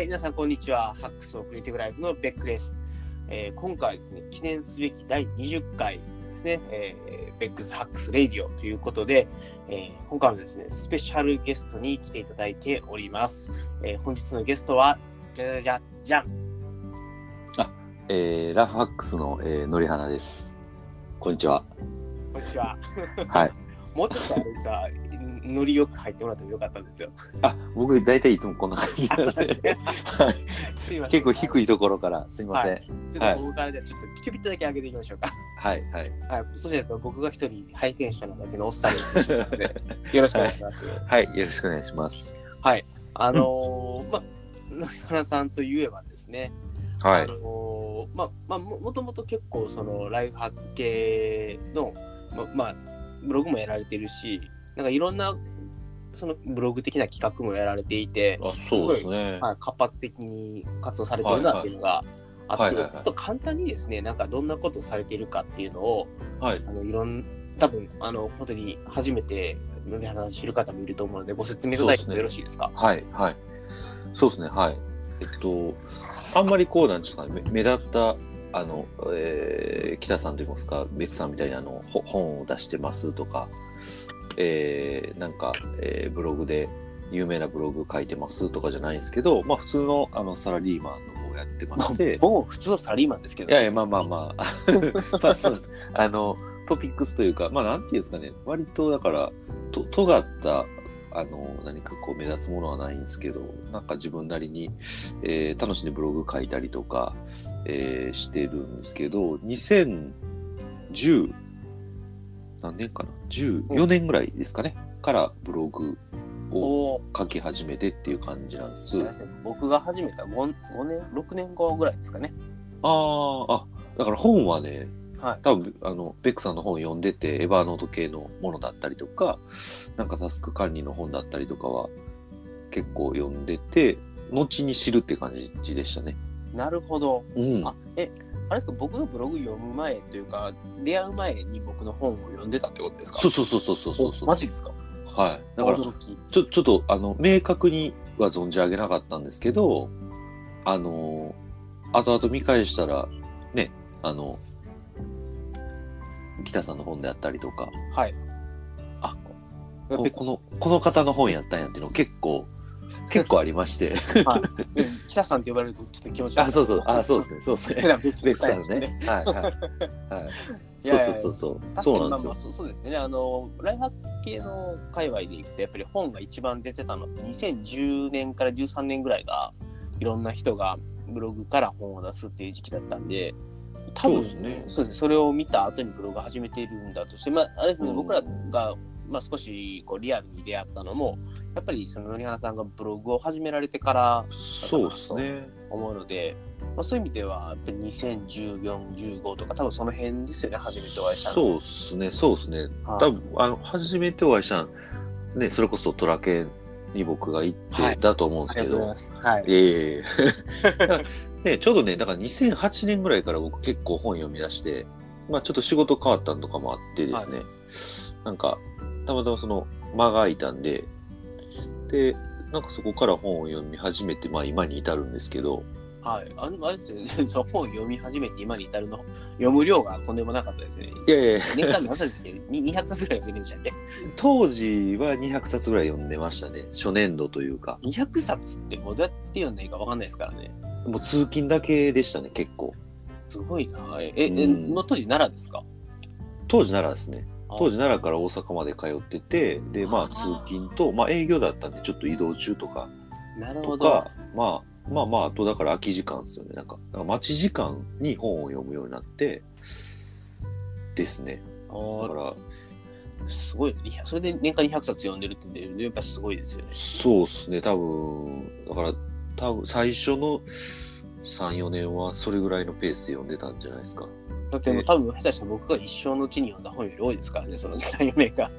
はい、皆さん、こんにちは。 Hacks for Creative Life のベックです。えー今回はですね、記念すべき第20回ですね、えー Beck's Hacks Radio ということで、えー今回もですね、スペシャルゲストに来ていただいております。えー本日のゲストは、じゃじゃじゃん。えー、ラフハックスの、えー、のりはなです。こんにちは。こんにちは。はい。もうちょっとあれさ、ノリよく入ってもらってもよかったんですよ。あ、僕大体いつもこんな感じなので、はい、結構低いところからすいません。ちょっとここからじゃちょっとキュビッとだけ上げていきましょうか。はい、はい。はい。そうじゃ僕が一人ハイテンションなだけのおっさんになので、よろしくお願いします。はい、よろしくお願いします。はい。あのー、まあ、野原さんといえばですね、はい。あのーまあ、まあ、ももともと結構そのライフハック系の、ままあ、ブログもやられてるし、なんかいろんなそのブログ的な企画もやられていて、あ、そうですね。はい、活発的に活動されてるなっていうのがあって、はいはいはいちょっと簡単にですね、なんかどんなことされているかっていうのを、はい。あのいろん多分あの本当に初めてのり話知る方もいると思うので、ご説明いただいてもよろしいですか？はい、はい。そうですね、はい。えっと、あんまりこうなんですかね、目目立った、あの、えー、北さんといいますか、ベックさんみたいなあのほ本を出してますとか、えー、なんか、えーブログで有名なブログ書いてますとかじゃないんですけど、まあ普通のあのサラリーマンの方をやってまして、もう普通のサラリーマンですけど、いやいや、まあまあまあ、まあそうです。あの、トピックスというか、まあなんていうんですかね、割とだから、と尖った、あの、何かこう目立つものはないんですけど、なんか自分なりに、えー楽しんでブログ書いたりとか、えーしてるんですけど、2010、何年かな ?14 年ぐらいですかね、からブログをお書き始めてっていう感じなんです。僕が始めた 5, 5年、6年後ぐらいですかね。あーあ、だから本はね、はい。多分あのベックさんの本読んでてエヴァーノート系のものだったりとかなんかタスク管理の本だったりとかは結構読んでて後に知るって感じでしたね。なるほど。うん、あ、え、あれですか、僕のブログ読む前というか、出会う前に僕の本を読んでたってことですか？そうそうそうそうそうそうおマジですか？はい。だから。ちょちょっとあの明確には存じ上げなかったんですけどあの後々見返したらねあの北さんの本であったりとかはい。あここのこの方の本やったんやっていうの結構結構ありましてはい。北さんって呼ばれるとちょっと気持ち悪い。あそうそうあそうですねそうですねね。ベクさんね。はいはいはい。そうそうそうそう。そうなんですよまあまあ。そうですね。あの、ライフハック系の界隈でいくと、やっぱり本が一番出てたのって、2010年から13年ぐらいが、いろんな人がブログから本を出すっていう時期だったんで、多分そうですねそうですね。それを見た後にブログを始めているんだとして、まあ、あれですね、うん僕らが、まあ、少しこうリアルに出会ったのも、やっぱりその、野原さんがブログを始められてからそうですね。思うので、まあ、そういう意味では、やっぱり2014、15とか、多分その辺ですよね、初めてお会いしたの。そうですね。そうですね。はい多分あの初めてお会いしたんねそれこそトラケンに僕が行はいってだと思うんですけどありがとうございま。す。はい。いえいえいえ ね、ちょうどね、だから2008年ぐらいから僕結構本読み出して、まあちょっと仕事変わったのとかもあってですね、なんか、たまたまその間が空いたんで、で、なんかそこから本を読み始めて、まあ今に至るんですけど、はい。あの、あれですよね、その本を読み始めて今に至るの、読む量がとんでもなかったですね。いやいや年間何冊ですっけ？ど、に200冊ぐらい読んでるんじゃんね。当時は200冊ぐらい読んでましたね。初年度というか。200冊ってどうやって読んでいいか分かんないですからね。もう通勤だけでしたね、結構。すごいな。え、え、えうんの当時奈良ですか？当時奈良ですね。当時時奈良から大阪まで通ってて、で、まああ通勤と、まあ営業だったんでちょっと移動中とか、なるほど。とか、まあ、まあまあ、あとだから空き時間ですよね。なんか、なんか待ち時間に本を読むようになって、ですね。あだーから、すごい、いやそれで年間200冊読んでるってやっぱすごいですよね。そうですね。多分、だから、多分最初の3、4年はそれぐらいのペースで読んでたんじゃないですか。だってもう多分下手したら僕が一生のうちに読んだ本より多いですからね、その時代名が。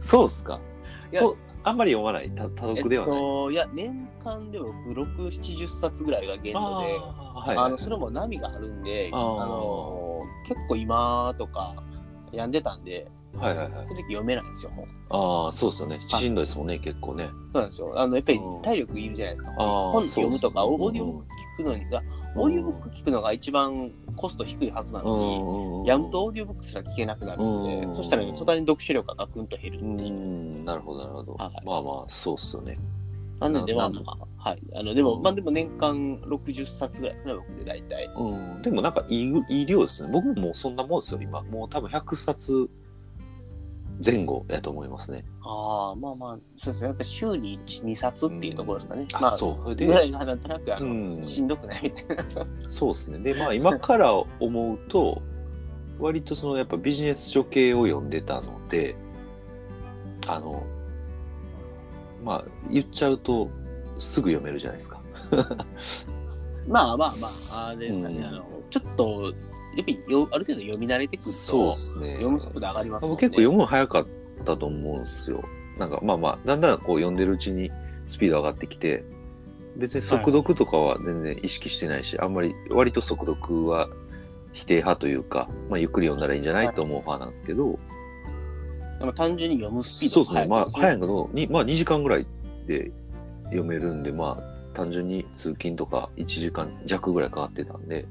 そうっすか？いやそう、あんまり読まない？た多読ではない？えっと、いや、年間でも6、70冊ぐらいが限度で、あーはいあのそれも波があるんで、あの結構今とか病んでたんで、はいはいはいそ。の時読めないんですよ、本。ああ、そうですよね。しんどいですもんね、結構ね。そうなんですよ。あの、やっぱりうん体力いるじゃないですか。本読むとか、オーディオ聞くのにが、オーディオブック聞くのが一番コスト低いはずなのに、んやむとオーディオブックすら聞けなくなるので、うんそしたら、途端に読書量がガクンと減るうっていう。ん、なるほど、なるほど。はいまあまあ、そうっすよね。なので、まなあまあ、はい。あの、でも、うんまあでも年間60冊ぐらいかな、僕で大体。うん、でもなんかいいいい量ですね。僕ももうそんなもんですよ、今。もう多分100冊前後やと思いますね。ああ、まあまあ、そうですね。やっぱり週に1、2冊っていうところですかね。あまあ、そうでぐらいがなんとなく、あの、うんしんどくないみたいな。そうですね。で、まあ今から思うと、割とそのやっぱビジネス書系を読んでたので、あの、まあ言っちゃうとすぐ読めるじゃないですか。まあまあまあ、あれですかね。うんあの、ちょっと、やっぱりよある程度読み慣れてくるそうとで、すね。読む速度上がりますもんね。僕結構読むの早かったと思うんですよ。なんかまあまあ、だんだんこう読んでるうちにスピード上がってきて、別に速読とかは全然意識してないし、あんまり割と速読は否定派というか、まあゆっくり読んだらいいんじゃないと思う派なんですけど、でも単純に読むスピードそうですね。まあ早いいののに、まあ2時間ぐらいで読めるんで、まあ単純に通勤とか1時間弱ぐらいかかってたんで、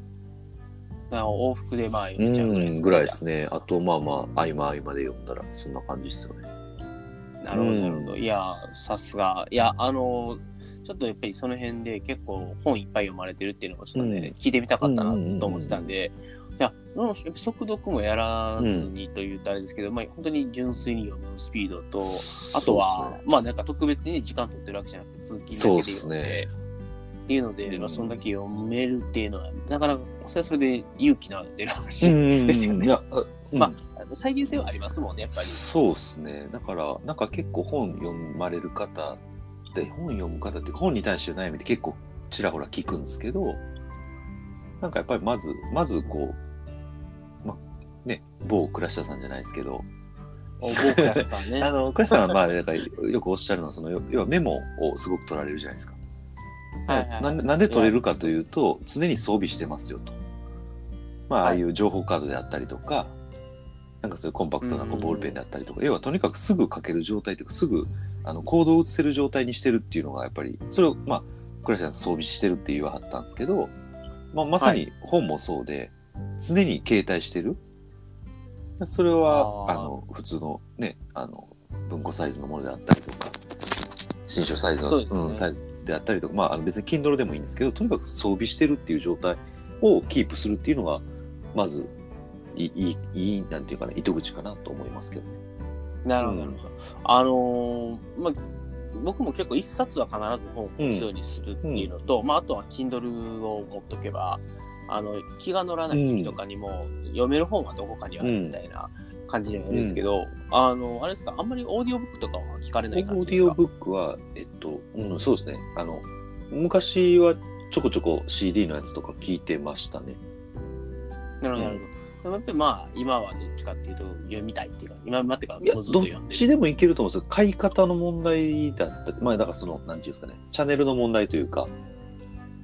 往復でまあう読めちゃうぐらいですぐらいですね。あ。とまあまあ合間合間で読んだらそんな感じですよね。なるほど、なるほど。うん。いや、さすが。いや、あの、ちょっとやっぱりその辺で結構本いっぱい読まれてるっていうのをちょっとね、うん。聞いてみたかったなと思ってたんで、いや、でもやっぱ速読もやらずにというとあれですけど、まあ本当に純粋に読むスピードと、あとは、まあなんか特別に時間取ってるわけじゃなくて、通勤だけでそうっす読んで、ねっていうので、うんまあ、そんだけ読めるっていうのは、なかなか、それはそれで勇気の出る話。うん ですよねまあ、再現性はありますもんね、やっぱり。そうですね。だから、なんか結構本読まれる方で、本読む方って本に対しての悩みって結構ちらほら聞くんですけど、なんかやっぱりまず、まずこう、ま、ね、某倉下さんじゃないですけど、お僕らさんね。あの、倉下さんはまあ、なんかよくおっしゃるのは、その、要要はメモをすごく取られるじゃないですか。はい。はいなんでなんで取れるかというと、常に装備してますよと。まあ、ああいう情報カードであったりとか、なんかそういうコンパクトなこううん。ボールペンであったりとか、要はとにかくすぐ書ける状態というか、すぐあのコードを写せる状態にしてるっていうのが、やっぱり、それを、まあ、倉下さん装備してるって言わはったんですけど、まあ、まさに本もそうで、常に携帯してる。それは、あの、普通のね、あの、文庫サイズのものであったりとか、新書サイズのそうん、サイズであったりとか、まあ、別に Kindle でもいいんですけど、とにかく装備してるっていう状態をキープするっていうのが、まず、いい、いい、なんていうかな、糸口かなと思いますけどね。なるほど、うんなるほど。あのーまあ、僕も結構一冊は必ず本を持つようにするっていうのと、まあ、あとは Kindle を持っとけば、あの、気が乗らない時とかにも、読める本はどこかにあるみたいな感じではあるんですけど、あの、あれですか、あんまりオーディオブックとかは聞かれオない感ーじですか？ディオブックは、えっと、うん、そうですね。あの、昔はちょこちょこ CD のやつとか聞いてましたね。なるほど、なるほど。でもやっぱりまあ、今はどっちかっていうと、読みたいっていうか、今まってからっどっと読んでる。ちでもいけると思うんですよ。買い方の問題だったまあ、だからその、なんていうんですかね、チャンネルの問題というか、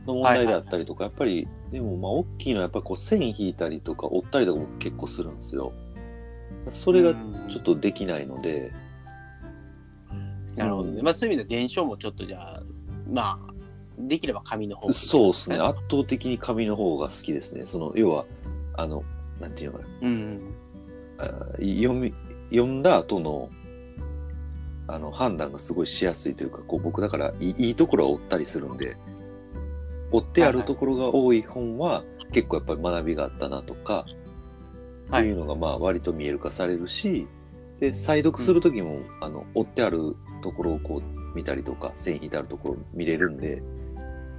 の問題であったりとか、やっぱり、でも、まあ、大きいのは、やっぱりこう、線引いたりとか、折ったりとかも結構するんですよ。それがちょっとできないので、なるほどね。まあ、そういう意味で伝承もちょっとじゃあ、まあ、できれば紙の方がいいそうですね。圧倒的に紙の方が好きですね。その、要は、あの、なんていうのかな。うん。あ読み、読んだ後の、あの、判断がすごいしやすいというか、こう、僕だからいい、いいところは追ったりするんで、追ってあるところが多い本は、結構やっぱり学びがあったなとか、はいっていうのが、まあ、割と見える化されるし、で、再読するときも、あの、追ってあるところをこう、見たりとか、線引いてあるところ見れるんで、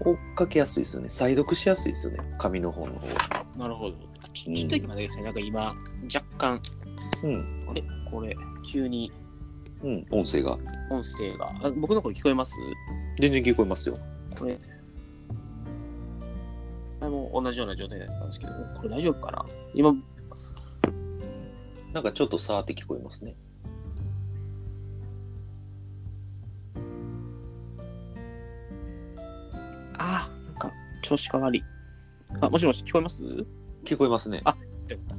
追っかけやすいですよね。再読しやすいですよね。紙の本の方は。なるほど。ちちょっと今だけですね、なんか今、若干、うん。あれこれ、急にうん。音声が。音声が、あ僕の声聞こえます？全然聞こえますよ。これ、あれも同じような状態だったんですけど、これ大丈夫かな？今、なんかちょっとさーって聞こえますね。あー、なんか、調子変わり。あ、もしもし、聞こえます？よ聞こえますね。あよかっ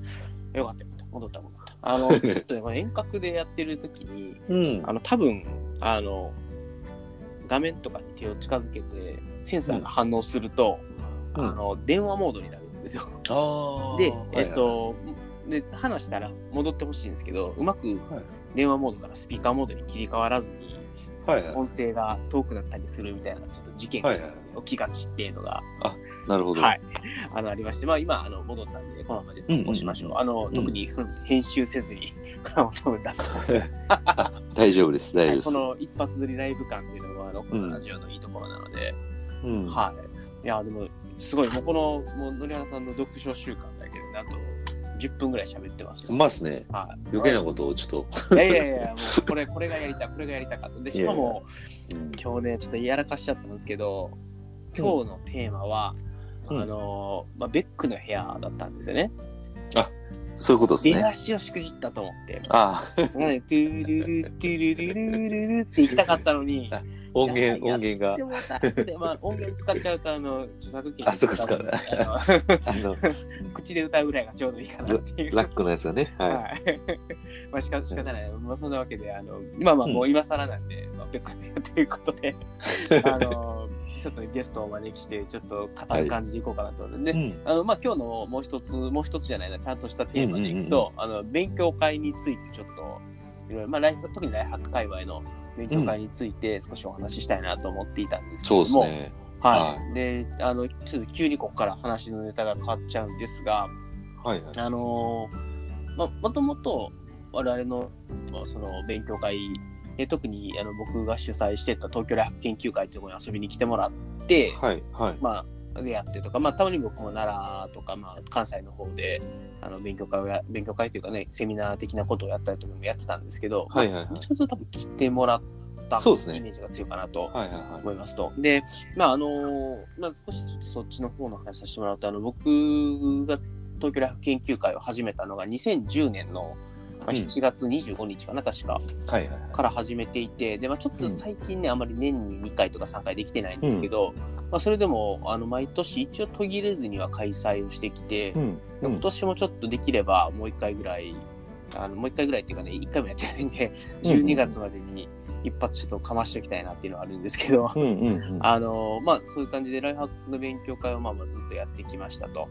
た。よかった。戻った、戻った。あの、ちょっとね、遠隔でやってる時に、うんあの、多分、あの、画面とかに手を近づけて、センサーが反応すると、うんあの、電話モードになるんですよ。あで、えっ、と、で、話したら戻ってほしいんですけど、うまく電話モードからスピーカーモードに切り替わらずに、はいはい。音声が遠くなったりするみたいな、ちょっと事件がですね、起きがちっていうのが、なるほど。はい、あのありまして、まあ、今あの戻ったんで、このままで突っ込しましょう。うんうんあのん特に編集せずに、このまま出すと思います。大丈夫です、大丈夫です。はいこの一発撮りライブ感っていうのが、あのこのラジオのいいところなので、うんはい。いや、でも、すごい、もうこの、もう、のりはさんの読書習慣だけで、なんと10分ぐらい喋ってますよ。うまっすね。はい。余計なことをちょっいやいやいや、もうこれ、これがやりたい、これがやりたかった。で、しかも、今日ね、ちょっとやらかしちゃったんですけど、今日のテーマは、うんあのーまあ、ベックの部屋だったんですよね。そういうことです出ね。だしをしくじったと思って、ああ、うんトゥルルトゥルルルルルって行きたかったのに、音源、音源がで。もさ、でまあ、音源使っちゃうと、あの、著作権あそうかそうかあの 口で歌うぐらいがちょうどいいかなっていう。ラックのやつがね。ははい。まあ、しか仕方ない。まあ、そんなわけで、あの、今はもう今更なんで、まあ、ベックの部屋ということで、あの、ちょっとゲストをお招きして、ちょっと語る感じでいこうかなと思うので。あの、まあ、今日のもう一つ、もう一つじゃないな、ちゃんとしたテーマでいくと、あの、勉強会についてちょっと、いろいろ、まあ、ライフ、特にライフハック界隈の勉強会について少しお話ししたいなと思っていたんですけそうども、ですね。はい。で、あの、ちょっと急にここから話のネタが変わっちゃうんですが、はいはい。あのーま、もともと我々のまあその勉強会で特にあの僕が主催してた東京大学研究会というところに遊びに来てもらって、はいはい。まあ、でやってとか、まあ、たまに僕も奈良とか、まあ、関西の方であの勉強会をや勉強会というかねセミナー的なことをやったりとかもやってたんですけど、はいはいはいまあちょっと多分来てもらったイメージが強いかなとはいはいはい。思いますと。で、まああのまあ、少しそっちの方の話させてもらうと、あの僕が東京大学研究会を始めたのが2010年のまあうん7月25日かな、確か、はいはいはい。から始めていて、でまあ、ちょっと最近ね、あまり年に2回とか3回できてないんですけど、まあ、それでもあの毎年一応途切れずには開催をしてきて、うん。今年もちょっとできればもう1回ぐらい、あのもう1回ぐらいっていうかね、1回もやってないんで、12月までに一発ちょっとかましておきたいなっていうのはあるんですけど、うんうんうん。あのまあ、そういう感じでライフハックの勉強会をまあまあずっとやってきましたと。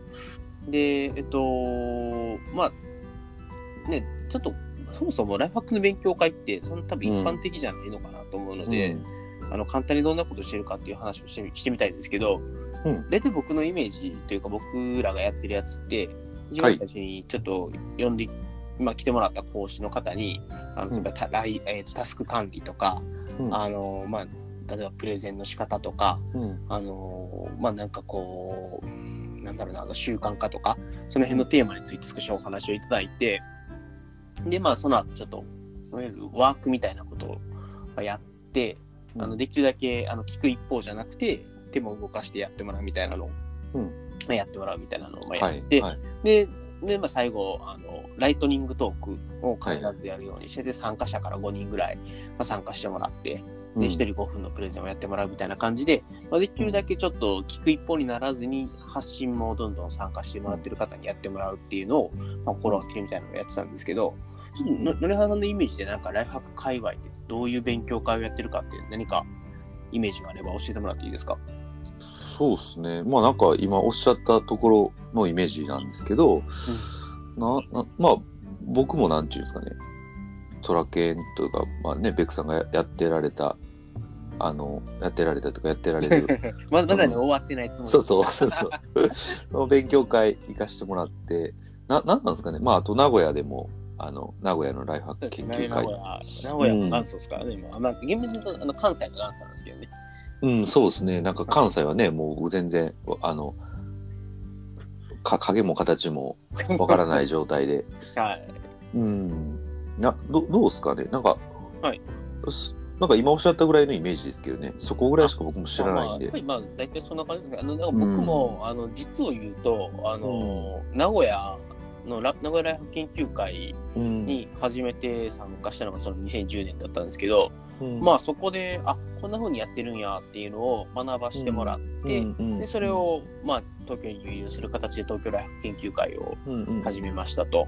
で、えっと、まあ、ね、ちょっと、そもそもライフハックの勉強会って、その多分一般的じゃないのかなと思うので、あの簡単にどんなことしてるかっていう話をしてみしてみたいんですけど、うん。大体僕のイメージというか、僕らがやってるやつって、一番最初にちょっと呼んで、まあ、来てもらった講師の方に、あのうん。例えばタライえーとタスク管理とか、うん。あのまあ、例えばプレゼンの仕方とか、うん。あのまあなんかこう、なんだろうな、習慣化とか、その辺のテーマについて少しお話をいただいて、で、まあその後ちょっと、いわゆるワークみたいなことをやって、あのできるだけあの聞く一方じゃなくて、手も動かしてやってもらうみたいなのを、うん。まあやってもらうみたいなのをまあやはいって、はい。で、でまあ、最後あの、ライトニングトークを必ずやるようにして、で参加者から5人ぐらい、まあ、参加してもらって、で、うん。1人5分のプレゼンをやってもらうみたいな感じで、まあ、できるだけちょっと聞く一方にならずに、発信もどんどん参加してもらってる方にやってもらうっていうのを、まあ、心がけるみたいなのをやってたんですけど、ちょっとの、のりはさんのイメージで、なんかライフハック界隈でどういう勉強会をやってるかって何かイメージがあれば教えてもらっていいですか？そうですね。まあなんか今おっしゃったところのイメージなんですけど、な、な、まあ僕もなんていうんですかね、トラケンというか、まあね、ベックさんがややってられた、あの、やってられたとかやってられる、ままだね、終わってないつもり。そうそうそうそう。その勉強会行かしてもらって、な、なんなんですかね。まああと名古屋でも、あの、名古屋のライフハック研究会名古。屋、名古屋の元祖ですからね、今。まあ、厳密に言うとあの関西の元祖なんですけどね。うん、そうですね。なんか関西はね、もう全然、あの、か影も形もわからない状態で。はい。うん。な、ど、どうですかね？なんか、はいす。なんか今おっしゃったぐらいのイメージですけどね。そこぐらいしか僕も知らないんでまあやっぱ。りまあ、大体そんな感じですけど、あの、なんか僕も、あの、実を言うと、あの、名古屋のラ、名古屋ライフ研究会うん。に初めて参加したのがその2010年だったんですけど、うん。まあそこで、あ、こんな風にやってるんやっていうのを学ばしてもらって、で、それを、まあ、東京に輸入する形で東京ライフ研究会を始めましたと。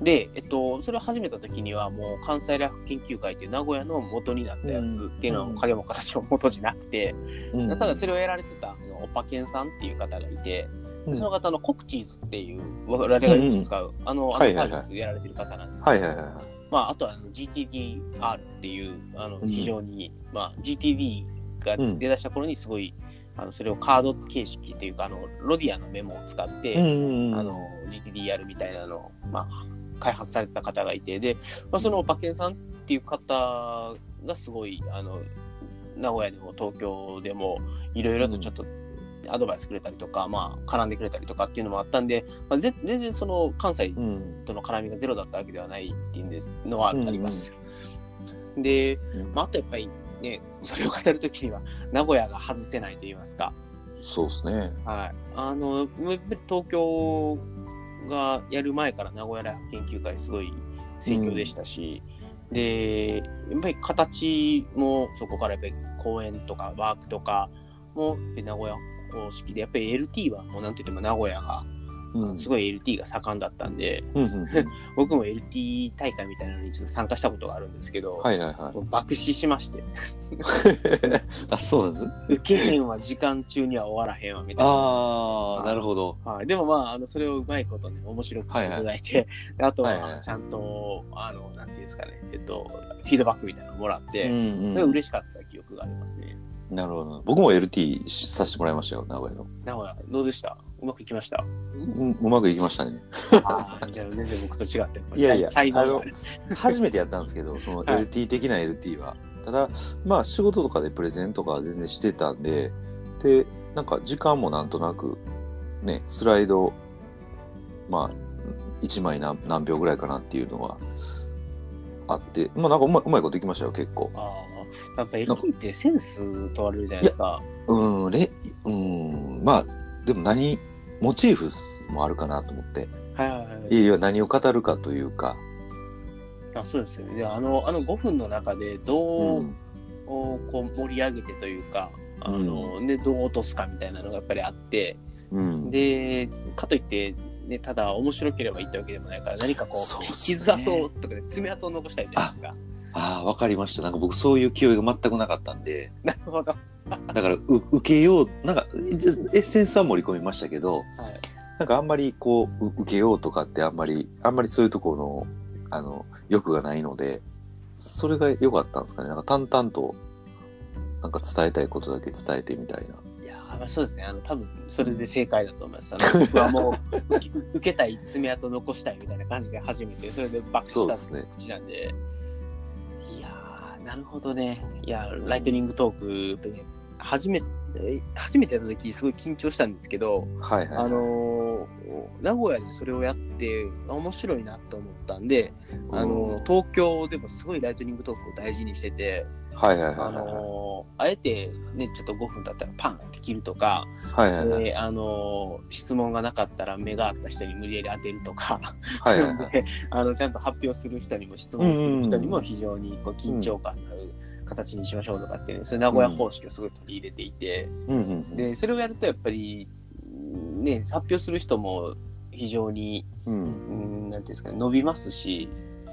で、えっと、それを始めた時にはもう関西ライフ研究会っていう名古屋の元になったやつっていうのはうん影も形も元じゃなくて、うんただそれをやられてたあのオパケンさんっていう方がいて、うんその方のコクチーズっていう我々がよく使う、あの、あのサービスやられてる方なんですはいはいはいはい。まあ、あとは GTDR っていうあのうん。非常に、まあ、GTD がうん出だした頃にすごい、あのそれをカード形式っていうかあのロディアのメモを使って、うんあの GTDR みたいなのを、まあ、開発された方がいて。で、まあ、その馬券さんっていう方がすごいあの名古屋でも東京でもいろいろとちょっとアドバイスくれたりとか、まあ、絡んでくれたりとかっていうのもあったんで、まあ、ぜ全然その関西うんとの絡みがゼロだったわけではないっていうんですのはあります。で、まあ、あとやっぱりね、それを語るときには名古屋が外せないと言いますか、そうですね。はい。あの、東京がやる前から名古屋大学研究会すごい盛況でしたし、で、やっぱり形もそこからやっぱり講演とかワークとかも名古屋公式で、やっぱり LT はもうなんといっても名古屋が、うん。すごい LT が盛んだったんで、うんうんうん。僕も LT 大会みたいなのにちょっと参加したことがあるんですけど、はいはいはい。爆死しまして、あ、そうです受けへんは時間中には終わらへんわみたいな。ああ、なるほど。はい、でもまあ、あのそれをうまいことね、面白くしていただいて、であとはいはい。はちゃんと、あの、なんていうんですかね、えっと、フィードバックみたいなのをもらって、んそれ嬉しかった記憶がありますね。なるほど。僕も LT させてもらいましたよ、名古屋の。名古屋、どうでした？うまくいきました？うんうまくいきましたね。ああ、じゃあ全然僕と違って、いやいや才能がある。初めてやったんですけど、そのはい LT 的な LT は。ただ、まあ仕事とかでプレゼンとかは全然してたんで、で、なんか時間もなんとなく、ね、スライド、まあ、1枚何何秒ぐらいかなっていうのはあって、まあなんかうまいうまいこといきましたよ、結構。ああ、やっぱ LT ってセンス問われるじゃないですか。うん、れ、うん、まあ、でも何、モチーフもあるかなと思って。はいはいはい。いや何を語るかというか。あそうですよね。であの、あの5分の中でどう、うんこう盛り上げてというか、あの、ね、どう落とすかみたいなのがやっぱりあって、うん、で、かといって、ね、ただ面白ければいいってわけでもないから、何かこう、そうっすね傷跡とかで爪痕を残したいじゃないですか。ああ、わかりました。なんか僕そういう気負いが全くなかったんで、なるほど。はだからう受けよう、なんかエッセンスは盛り込みましたけど、い。なんかあんまりこうう受けようとかってあんまり、あんまりそういうところの、あの、欲がないので、それが良かったんですかね。なんか淡々と、なんか伝えたいことだけ伝えてみたいな。あそうですね。あの、多分それで正解だと思います。あの僕はもう受け、たい爪痕残したいみたいな感じで初めて、それで爆そう笑した口なんで。いやー、なるほどね。いや、ライトニングトーク、ね、初めて、初めてやった時すごい緊張したんですけど、はいはい、はい。あのー名古屋でそれをやって面白いなと思ったんで、あのー東京でもすごいライトニングトークを大事にしてて、はいはいはいあはい。のーあえてね、ちょっと5分だったらパンって切るとか、はいはいはい。であのー質問がなかったら目があった人に無理やり当てるとか、はいはいはい。であのちゃんと発表する人にも質問する人にも非常にこう緊張感のある形にしましょうとかっていうね、そういう名古屋方式をすごい取り入れていて、うんうんうん。でそれをやるとやっぱりね発表する人も非常にうんうんなんていうんですかね伸びますし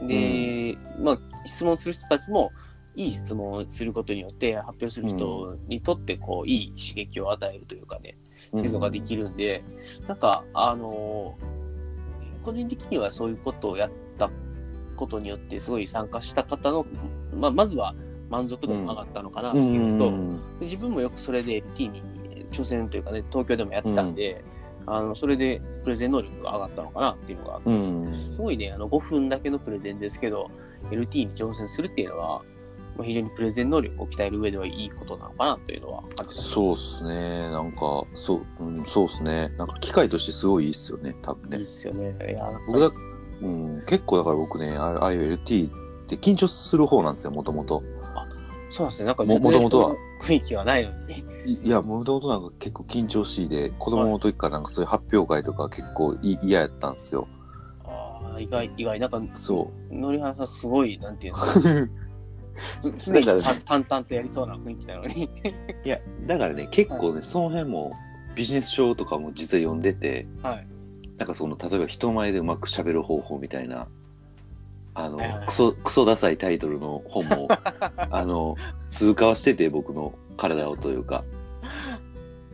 で、まあ質問する人たちもいい質問をすることによって発表する人にとってこういい刺激を与えるというかね、っていうのができるんでなんかあの個人的にはそういうことをやったことによってすごい参加した方の、まあ、まずは満足度も上がったのかなっていうのと、自分もよくそれで LT に挑戦というかね、東京でもやってたんで、あのそれでプレゼン能力が上がったのかなっていうのが、うん。すごいね、あの5分だけのプレゼンですけど、LT に挑戦するっていうのは、まあ、非常にプレゼン能力を鍛える上ではいいことなのかなというのは感じます。そうっすね。なんか、そう、うん、そうっすね。なんか機械としてすごいいいっすよね、多分ねいいっ。すよね。いや、僕だ、うん、結構だから僕ね、あああいう LT って緊張する方なんですよ、もともと。そうですね、なんかも元々は雰囲気はないのに。いいや、もともとなんか結構緊張しいで、子供の時からなんかそういう発表会とか結構い嫌やったんですよ。ああ、意外、意外、なんか、そのりはさんすごい、なんていうんですか、常にだから淡淡々とやりそうな雰囲気なのに。いや、だからね、結構ね、その辺もビジネス書とかも実は読んでて、はい。なんかその例えば人前でうまく喋る方法みたいなあのはいはいはいクソクソダサいタイトルの本も あの通過はしてて僕の体をというか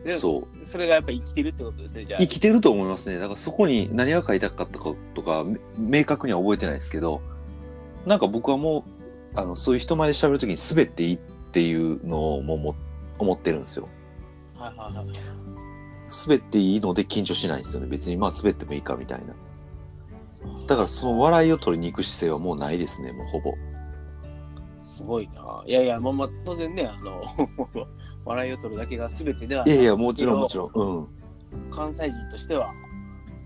でそうそれがやっぱ生きてるってことですね、じゃあ。生きてると思いますねだからそこに何が書いてあったかとかめ明確には覚えてないですけどなんか僕はもうあのそういう人前で喋るときに滑っていいっていうのをもうも思ってるんですよはいはいはい。滑っていいので緊張しないんですよね別にまあ滑ってもいいかみたいなだからその笑いを取りに行く姿勢はもうないですねもうほぼすごいな。いやいや、まあまあ、当然ね、あの、笑いを取るだけが全てではいやいやもちろんもちろんうん関西人としては、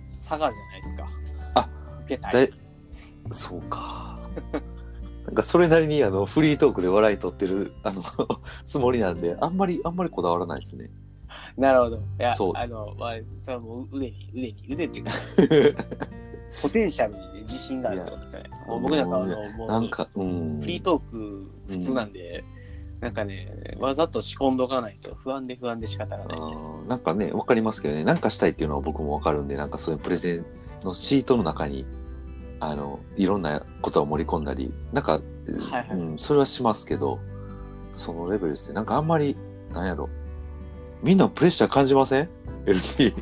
佐賀じゃないですか。あ、受けたい。そうかなんかそれなりにあのフリートークで笑い取ってるあの つもりなんであんまりあんまりこだわらないですねなるほど。いや、そうあの、まあ、それはもう腕に、腕に、腕っていうか、ポテンシャルに、ね、自信があるってことですよね。もう僕なんか、あの、もう、なんかうんフリートーク普通なんで、なんかね、わざと仕込んどかないと不安で不安で仕方がない。なんかね、わかりますけどね、なんかしたいっていうのは僕もわかるんで、なんかそういうプレゼンのシートの中に、あの、いろんなことを盛り込んだり、なんか、はいはいうん、それはしますけど、そのレベルですね。なんかあんまり、なんやろ、みんなプレッシャー感じません ?LT、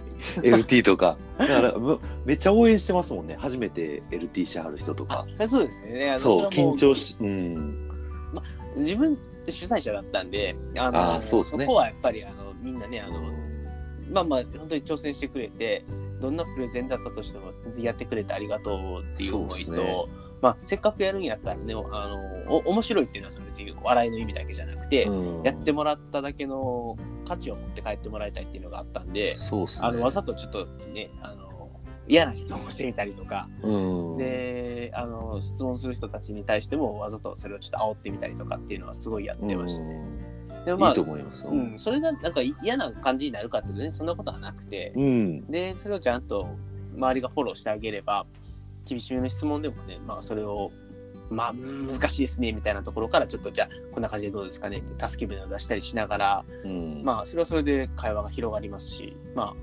LT とか。だから、むめっちゃ応援してますもんね。初めて LT しはる人とか。あそうですね。そう、緊張し、うん。自分って主催者だったんで、あのあーそうですねこはやっぱりあのみんなねあの、まあまあ本当に挑戦してくれてどんなプレゼンだったとしてもやってくれてありがとうっていう思いと、ねまあ、せっかくやるんやったらねあのお面白いっていうのは別に笑いの意味だけじゃなくて、うんやってもらっただけの価値を持って帰ってもらいたいっていうのがあったんで、そうっすね。あのわざとちょっとねあの嫌な質問をしてみたりとか、うん、であの質問する人たちに対してもわざとそれをちょっと煽ってみたりとかっていうのはすごいやってましたね。でもまあいいと思いますよ。うん、それがなんか嫌な感じになるかっていうとねそんなことはなくて、うん。でそれをちゃんと周りがフォローしてあげれば厳しめの質問でもね、まあ、それをまあうん難しいですねみたいなところからちょっとじゃあこんな感じでどうですかねって助け舟を出したりしながら、うん、まあそれはそれで会話が広がりますし、まあ、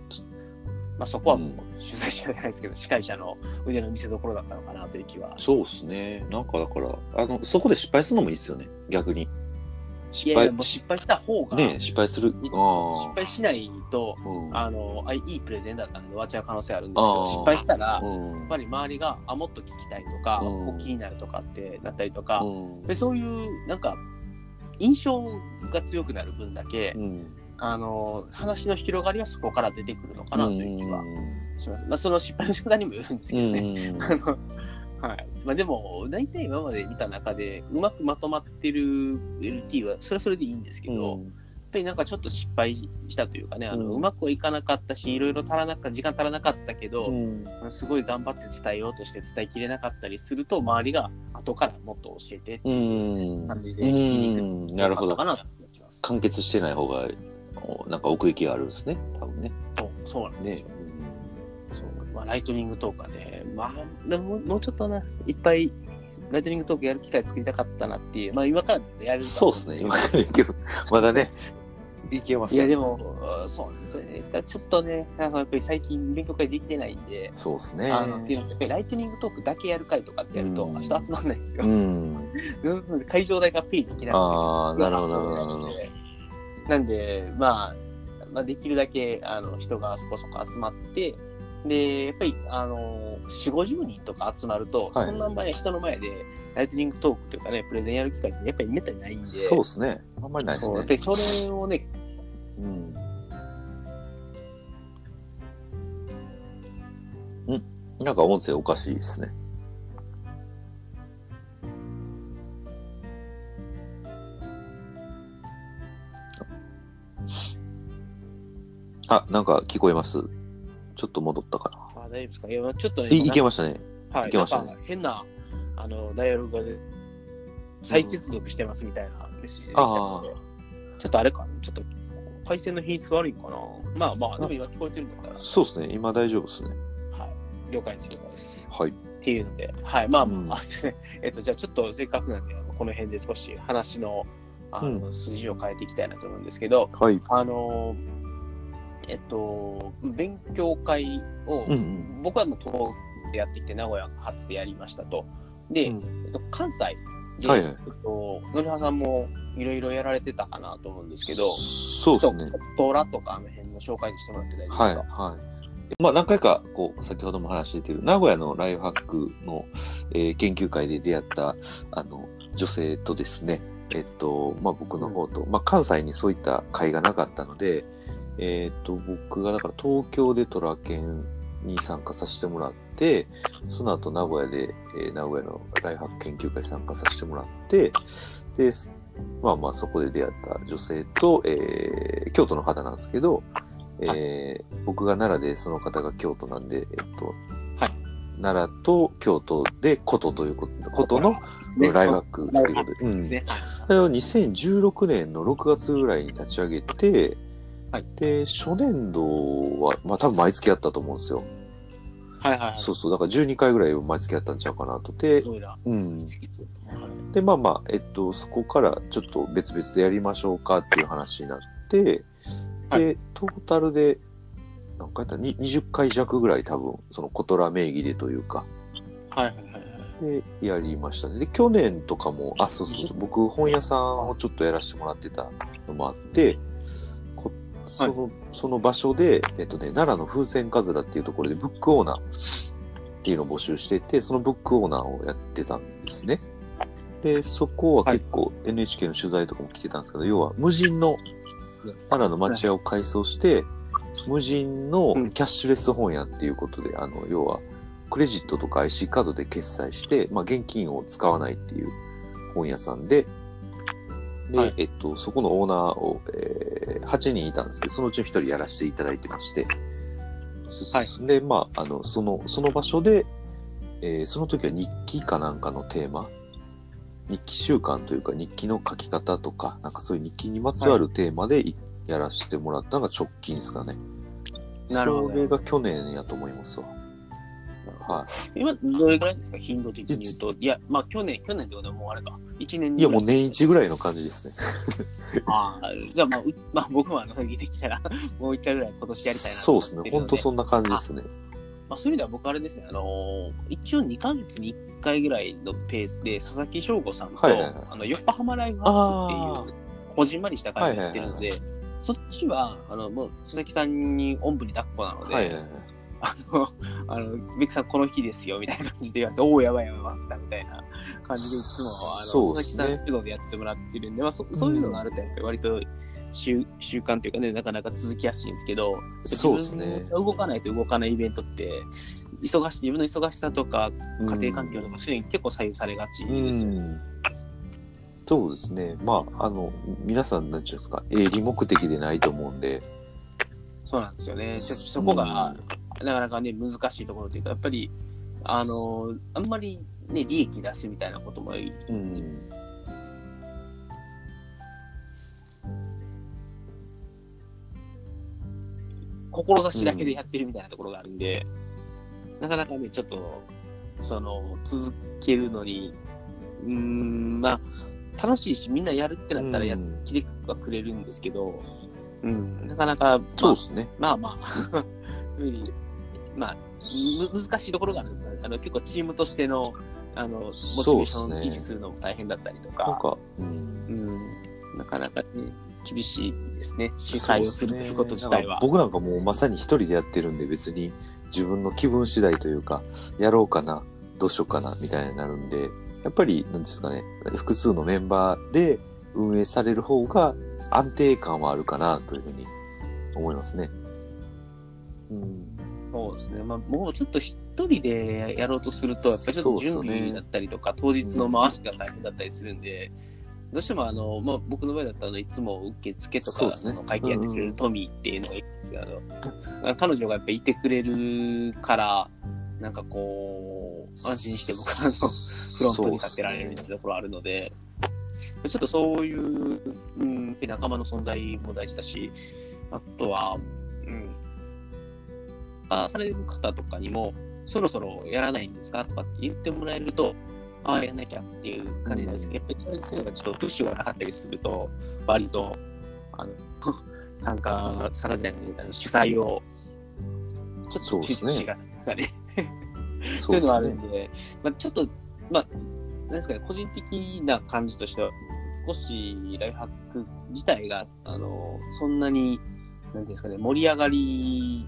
まあそこはもう主催者じゃないですけど、司会者の腕の見せ所だったのかなという気はそうですね。なんかだから、あの、そこで失敗するのもいいですよね。逆に。い失敗失敗した方が、ね失敗する。失あ敗しないとあ。うん。あのあいいプレゼンだったので終わっちゃう可能性あるんですけあどー失敗したら、やうんっぱり周りがあもっと聞きたいとか、うんこう気になるとかってなったりとか、うんでそういうなんか印象が強くなる分だけ、うん。あの話の広がりはそこから出てくるのかなという気はうんします。まあ、その失敗の仕方にもよるんですけどね。うん あのはいまあ、でも大体今まで見た中でうまくまとまってる LT はそれはそれでいいんですけど、やっぱりなんかちょっと失敗したというかねあの、ううんまくはいかなかったしいろいろ足らなかった時間足らなかったけど、うんすごい頑張って伝えようとして伝えきれなかったりすると周りが後からもっと教えてってういうん感じで聞きに行くうんなるほどか。なと思います。完結してない方が、おなんか奥行きがあるんですね。多分ね。そうそうなんですねよ。。そうまあ、ライトニングトークはね、まあ、でももうちょっとな、いっぱいライトニングトークやる機会作りたかったなっていう、まあ今からやるとそうですね。今からいける。まだね、いけますいやでも、そうなんですよね。ちょっとね、なんかやっぱり最近勉強会できてないんで、そうですね。あのっていうのもやっぱりライトニングトークだけやる会とかってやると、うん人集まんないんですよう。ん。会場代がペイできなくて、あーちょっとなるほどなるほどなんで、まあ、まあ、できるだけあの人がそこそこ集まって、で、やっぱり、あの、4、50人とか集まると、はいそんな前、人の前で、ライトニングトークというかね、プレゼンやる機会ってやっぱりめったにないんで、そうですね。あんまりないですねそうやっぱ。りそれをね、うん。うん。なんか音声おかしいですね。あ、なんか聞こえます？ちょっと戻ったかな。あ大丈夫ですか？いや、ちょっとね、いいけましたね。はい、いけましたねなんか変な、あの、ダイアログがで、再接続してますみたいなメッセージが来たので、ちょっとあれかな、ちょっと回線の品質悪いかな？まあまあ、でも今聞こえてるんだから、そうですね。今大丈夫ですね。はい、了解です、了解です。はい。っていうので、はい、まあ、うんまあ、すいません。えっと、じゃあちょっとせっかくなんで、あのこの辺で少し話のあの、う筋を変えていきたいなと思うんですけど、はい。あのーえっと、勉強会を、うんうん僕はもう東京でやってきて、名古屋初でやりましたと。で、うんえっと、関西で、はいはいえっと、のりはさんもいろいろやられてたかなと思うんですけど、そうですね。トラとかあの辺の紹介にしてもらって大丈夫はい、ですか、はい。まあ、何回か、こう、先ほども話している、名古屋のライフハックの、えー研究会で出会った、あの、女性とですね、えっと、まあ、僕の方と、まあ、関西にそういった会がなかったので、えっと、僕が、だから東京でトラ研に参加させてもらって、その後名古屋で、えー名古屋のライフハック研究会参加させてもらって、で、まあまあそこで出会った女性と、えー京都の方なんですけど、えー僕が奈良でその方が京都なんで、えっと、はい。奈良と京都でことということことのねライフハックということで、うん。それを2016年の6月ぐらいに立ち上げて、はいで、初年度は、まあ多分毎月やったと思うんですよ。はいはいはい。そうそう、だから12回ぐらい毎月やったんちゃうかなと。で、どうん。はいで、まあまあ、えっと、そこからちょっと別々でやりましょうかっていう話になって、で、はいトータルで、何回やった？に ?20 回弱ぐらい多分、そのコトラ名義でというか、はいはいはいはい。で、やりましたね。で、去年とかも、あ、そうそうそう、僕、本屋さんをちょっとやらせてもらってたのもあって、こその、その場所で、えっとね、奈良の風船かずらっていうところでブックオーナーっていうのを募集してて、そのブックオーナーをやってたんですね。で、そこは結構 NHK の取材とかも来てたんですけど、要は無人の奈良の町屋を改装して、無人のキャッシュレス本屋っていうことで、あの、要は、クレジットとか IC カードで決済して、まあ、現金を使わないっていう本屋さんで、で、はい。えっと、そこのオーナーを、えー8人いたんですけど、そのうちの1人やらせていただいてまして、そうそうそうで、まあ、あの、その、その場所で、えーその時は日記かなんかのテーマ、日記習慣というか日記の書き方とか、なんかそういう日記にまつわるテーマでいやらせてもらったのが直近ですかね。なるほど。それが去年やと思いますわ。は今、どれぐらいですか？頻度的に言うと。いや、まあ去年、去年ってことはもうあれか。1年い。いや、もう年一ぐらいの感じですね。ああ、じゃあまあ、うまあ、僕はあの、できたら、もう一回ぐらい今年やりたいなとそうですね。思ってるのほんとそんな感じですね。まあ、そういう意味では僕あれですね、あのー一応2ヶ月に1回ぐらいのペースで、佐々木翔吾さんと、はいはいはいあの横浜ライブハックっていう、こじんまりした会をやってるので、そっちは、あの、もう佐々木さんにおんぶに抱っこなので、はいはいはい。あの、あの、ベクさんこの日ですよ、みたいな感じで言われて、おお、やばいやばい、った、みたいな感じで、いつも、あの、佐々木さん主導でやってもらってるんで、まあ、そそういうのがあると、やっぱり割と習習慣というかね、なかなか続きやすいんですけど、そうですね動かないと動かないイベントって、忙しい、自分の忙しさとか、家庭環境とか、そういうのに結構左右されがちですよね。うんそうですね。まあ、あの、皆さん、なんちゅうんですか、営利目的でないと思うんで。そうなんですよね。そそこが、なかなかね、難しいところというか、やっぱり、あの、あんまりね、利益出すみたいなこともうん。志だけでやってるみたいなところがあるんで、なかなかね、ちょっと、その、続けるのに、うーん、まあ、楽しいし、みんなやるってなったらやっうんてはくれるんですけど、うん、なかなか、まあそうで、すね。まあまあ、無理まあ、む難しいところがあるあの結構チームとしての、あの、モチベーションを維持するのも大変だったりとなんか、か、うん。うん、なかなかね、厳しいですね。主催をするということ自体は。僕なんかもうまさに一人でやってるんで別に自分の気分次第というか、やろうかな、どうしようかな、みたいになるんで、やっぱり、なんですかね、複数のメンバーで運営される方が安定感はあるかな、というふうに思いますね。うん。そうですね。まあ、もうちょっと一人でやろうとすると、やっぱりちょっと準備だったりとか、当日の回しが大変だったりするんで、どうしてもあの、まあ、僕の場合だったら、いつも受付とかね。の会計やってくれるトミーっていうのがいるんですけど、あの彼女がやっぱりいてくれるから、なんかこう、安心して僕はあの、フロントに立ってられるみたいなところあるので、ちょっとそういう、うん、仲間の存在も大事だし、あとは、される方とかにも、そろそろやらないんですかとかって言ってもらえると、ああ、やんなきゃっていう感じなんですけど、やっぱりそういうのがちょっとプッシュがなかったりすると、割と、あの、参加されない主催を、ちょっとそうですねしがたり、そういうのはある。んで、まあ、ちょっと、まあ、なんですかね、個人的な感じとしては、少しライフハック自体が、あの、そんなに、なんですかね、盛り上がり、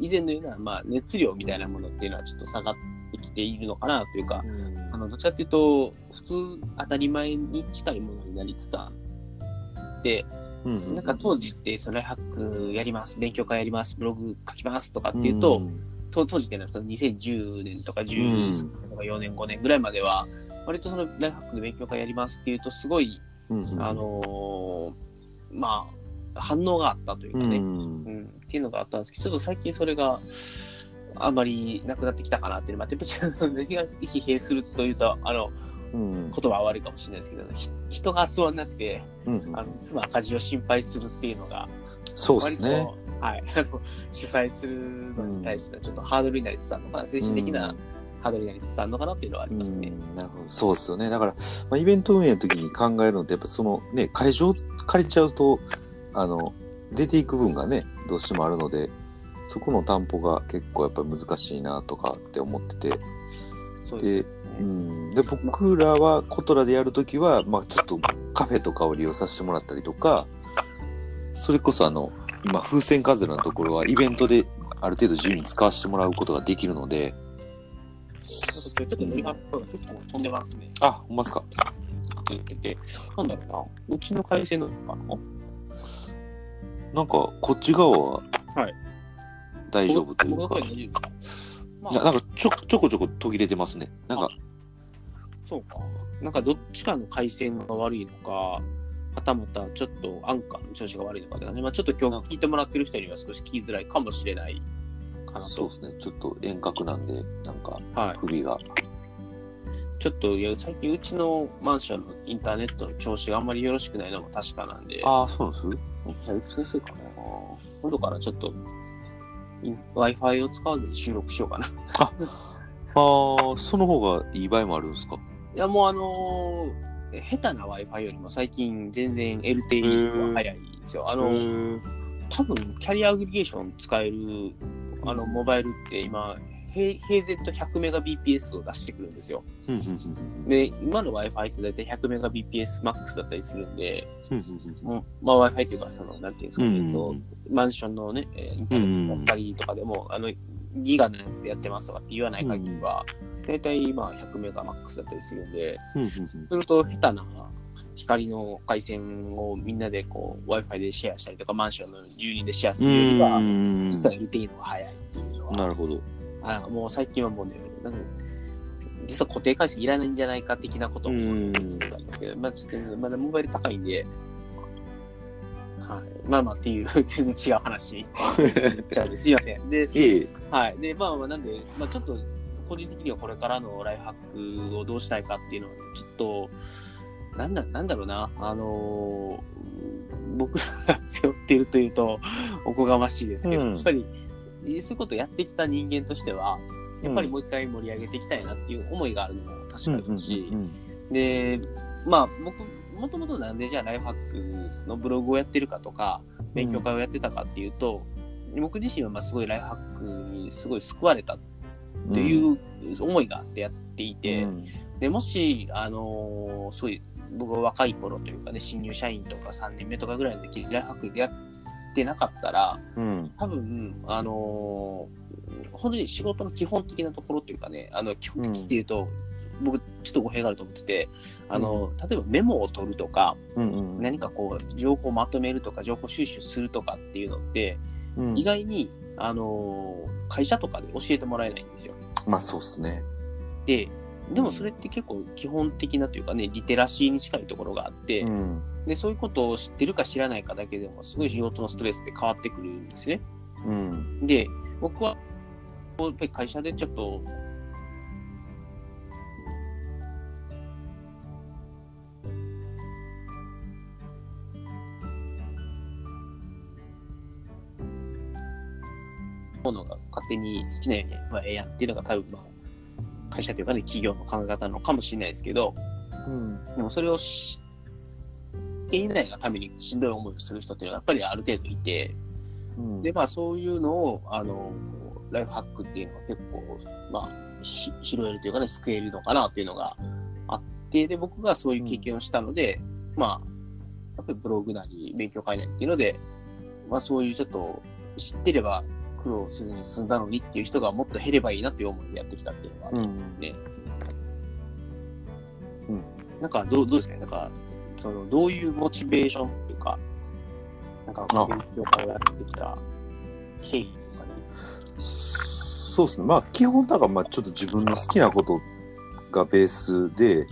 以前のような、まあ、熱量みたいなものっていうのはちょっと下がってきているのかなというか、あの、どちらかというと、普通当たり前に近いものになりつつあって、うんうんなんか当時って、そのライフハックやります、勉強会やります、ブログ書きますとかっていうと、ん。と当時っていうのはその2010年とかうん13年とか4年5年ぐらいまでは、割とそのライフハックで勉強会やりますっていうとすごい、うんうん。あのーまあ反応があったというかね、うんうんっていうのがあったんですけどちょっと最近それがあんまりなくなってきたかなっていうのもあってやっぱりちょっと疲弊するというとあのうん言葉は悪いかもしれないですけどひ人が集まらなくてうんあのいつも赤字を心配するっていうのがそうですね。はい、あの主催するのに対してはちょっとハードルになりつつあるのかな、精神的なハードルになりつつあるのかなっていうのはありますね。うんなるほど。そうですよね。だから、まあ、イベント運営の時に考えるのって、やっぱそのね、会場借りちゃうと、あの、出ていく分がね、どうしてもあるので、そこの担保が結構やっぱ難しいなとかって思ってて、ですで、うん、で僕らはコトラでやるときは、まあ、ちょっとカフェとかを利用させてもらったりとか、それこそあの、今、風船カズラのところはイベントである程度自由に使わせてもらうことができるので、ちょっとノリが結構飛んでますね。あ、ほんまっすか。言ってて、なんだろうな、うちの回線のかななんか、こっち側ははい大丈夫というか僕の声、大丈夫ですかまあ、ななんかちょちょこちょこ途切れてますね。なんか、そうか。なんかどっちかの回線が悪いのか、はたまたちょっとアンカーの調子が悪いのかとかね、まあ、ちょっと今日聞いてもらってる人には少し聞きづらいかもしれないかなとそうで。すね。ちょっと遠隔なんで、なんか、はい。首が。ちょっといや最近うちのマンションのインターネットの調子があんまりよろしくないのも確かなんで、ああ、そうなんです？いやうちのせいかな。今度からちょっと Wi-Fi を使わずに収録しようかな。いああ、その方がいい場合もあるんですか？やもうあのー下手な Wi-Fi よりも最近全然 LTE が早いんですよ。あの、ー多分キャリアアグリゲーション使えるあのモバイルって今、平平然と 100Mbps を出してくるんですよ。で、今の Wi-Fi って大体 100Mbps マックスだったりするんで、まあ Wi-Fi というか、その、なんていうんですかね、うんえっとマンションのね、えーインターネットだったりとかでも、あの、ギガのやつやってますとかって言わない限りは、大体まあ100メガマックスだったりするんで、すると下手な光の回線をみんなでこう Wi-Fi でシェアしたりとか、マンションの住人でシェアするよりは、うん実は LTE の方が早いっていうのは、なるほど。あもう最近はもうね、なんか実は固定回線いらないんじゃないか的なことも思ってたんですけど、まあちょっとまだモバイル高いんで、はい。まあまあっていう、全然違う話。じゃあすいません。で、ええ。はい。で、まあまあなんで、まあちょっと、個人的にはこれからのライフハックをどうしたいかっていうのは、ちょっと、なんだ、なんだろうな、あのー僕らが背負っているというと、おこがましいですけど、うん。やっぱり、そういうことをやってきた人間としては、やっぱりもう一回盛り上げていきたいなっていう思いがあるのも確かにだし、うんで、まあ僕、もともとなんでじゃあライフハックのブログをやってるかとか、勉強会をやってたかっていうと、僕自身はまあすごいライフハックにすごい救われたっていう思いがあってやっていて、うん。でもし、あのーそういう僕は若い頃というかね、新入社員とか3年目とかぐらいの時にライフハックやってなかったら、うん多分、あのー本当に仕事の基本的なところというかね、あの基本的っていうと、僕ちょっと語弊があると思ってて、あの、例えばメモを取るとか、うんうん何かこう、情報をまとめるとか、情報収集するとかっていうのって、うん意外に、あのー会社とかで教えてもらえないんですよ。まあそうっすね。で、でもそれって結構基本的なというかね、リテラシーに近いところがあって、うんで、そういうことを知ってるか知らないかだけでも、すごい仕事のストレスって変わってくるんですね。うんで、僕は、やっぱり会社でちょっと、ものが勝手に好きなようにやんっていうのが多分まあ会社というかね企業の考え方なのかもしれないですけどうん。でもそれをし験以内がためにしんどい思いをする人っていうのはやっぱりある程度いて、うん。で、まあそういうのを、あの、ライフハックっていうのが結構、まあ、し拾えるというかね、救えるのかなっていうのがあって、で、僕がそういう経験をしたので、まあ、やっぱりブログなり、勉強会なりっていうので、まあそういうちょっと知ってれば苦労せずに済んだのにっていう人がもっと減ればいいなっていう思いでやってきたっていうのがあるうんね。うんなんかどう、どうですかねなんか、その、どういうモチベーションっていうか、なんか、あ勉強会をやってきた経緯とかね。そうですね。まあ、基本だから、まあ、ちょっと自分の好きなことがベースで、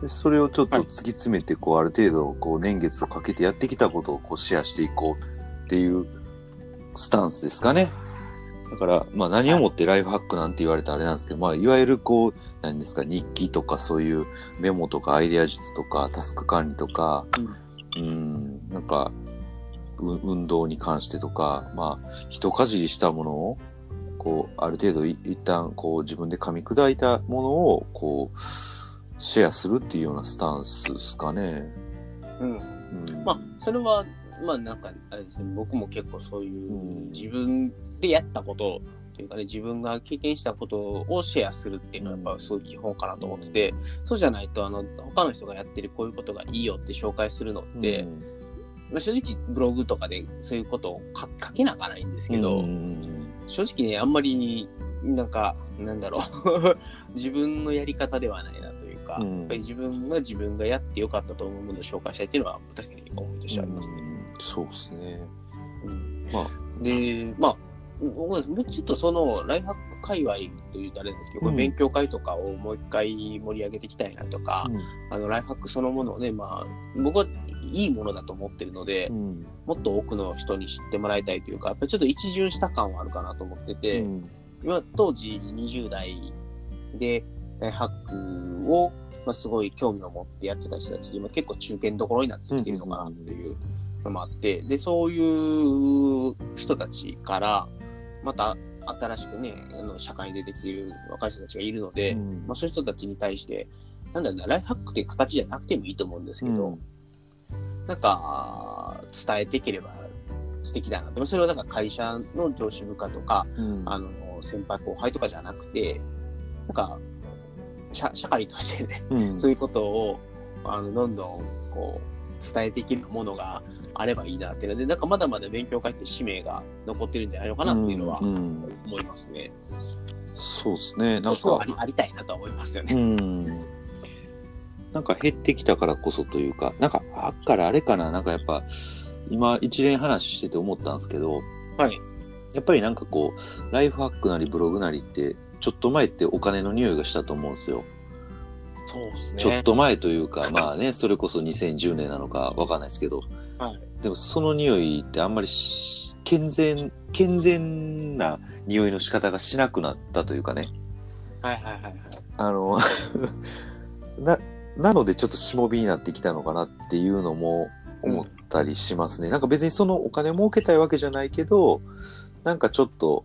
でそれをちょっと突き詰めて、こう、ある程度、こう、年月をかけてやってきたことを、こう、シェアしていこうっていうスタンスですかね。だから、まあ、何をもってライフハックなんて言われたらあれなんですけど、まあ、いわゆる、こう、何ですか、日記とか、そういうメモとか、アイデア術とか、タスク管理とか、うん、なんか、う運動に関してとか、まあ、一かじりしたものを、こう、ある程度い一旦、こう、自分で噛み砕いたものを、こう、シェアするっていうようなスタンスですかね。うん。うん、まあ、それは、まあなんか、あれですね、僕も結構そういううん。自分でやったことというかね、自分が経験したことをシェアするっていうのはやっぱすごい基本かなと思ってて、そうじゃないと、あの、他の人がやってるこういうことがいいよって紹介するのって、うん。まあ、正直ブログとかでそういうことを書書けなかないんですけど、うん。正直ね、あんまり、なんか、なんだろう、自分のやり方ではないなというか、うん。やっぱり自分が自分がやってよかったと思うものを紹介したいっていうのは、確かに思いとしてありますね。うんそうですね。うん。まあ、で、まあ、僕はもうちょっとそのライフハック界隈というとあれですけど、うん。勉強会とかをもう一回盛り上げていきたいなとか、うん。あのライフハックそのものをね、まあ、僕はいいものだと思ってるので、うん。もっと多くの人に知ってもらいたいというか、やっぱりちょっと一巡した感はあるかなと思ってて、うん。今当時20代でライフハックを、まあ、すごい興味を持ってやってた人たち、今結構中堅どころになってきてるのかなっていうのもあって、で、そういう人たちから、また新しくね、あの社会に出てきている若い人たちがいるので、うん。まあ、そういう人たちに対して、なんだろうな、ライフハックっていう形じゃなくてもいいと思うんですけど、なんか、伝えていければ素敵だなって。それはなんか会社の上司部下とか、うん。あの、先輩後輩とかじゃなくて、なんか、社社会としてね、うん。そういうことを、あの、どんどん、こう、伝えていけるものがあればいいなっていうので、なんかまだまだ勉強会って使命が残ってるんじゃないのかなっていうのはうんうん思いますね。そうですね。なんかあり、ありたいなとは思いますようね。ん。なんか減ってきたからこそというか、なんか、あっからあれかな、なんかやっぱ、今一連話してて思ったんですけど、はい。やっぱりなんかこう、ライフハックなりブログなりって、ちょっと前ってお金の匂いがしたと思うんですよ。そうですね。ちょっと前というか、まあね、それこそ2010年なのかわかんないですけど、はい。でもその匂いってあんまりし健全、健全な匂いの仕方がしなくなったというかね。はいはいはいはい。あの、な、なのでちょっとしもびになってきたのかなっていうのも思ったりしますね。なんか別にそのお金儲けたいわけじゃないけど、なんかちょっと、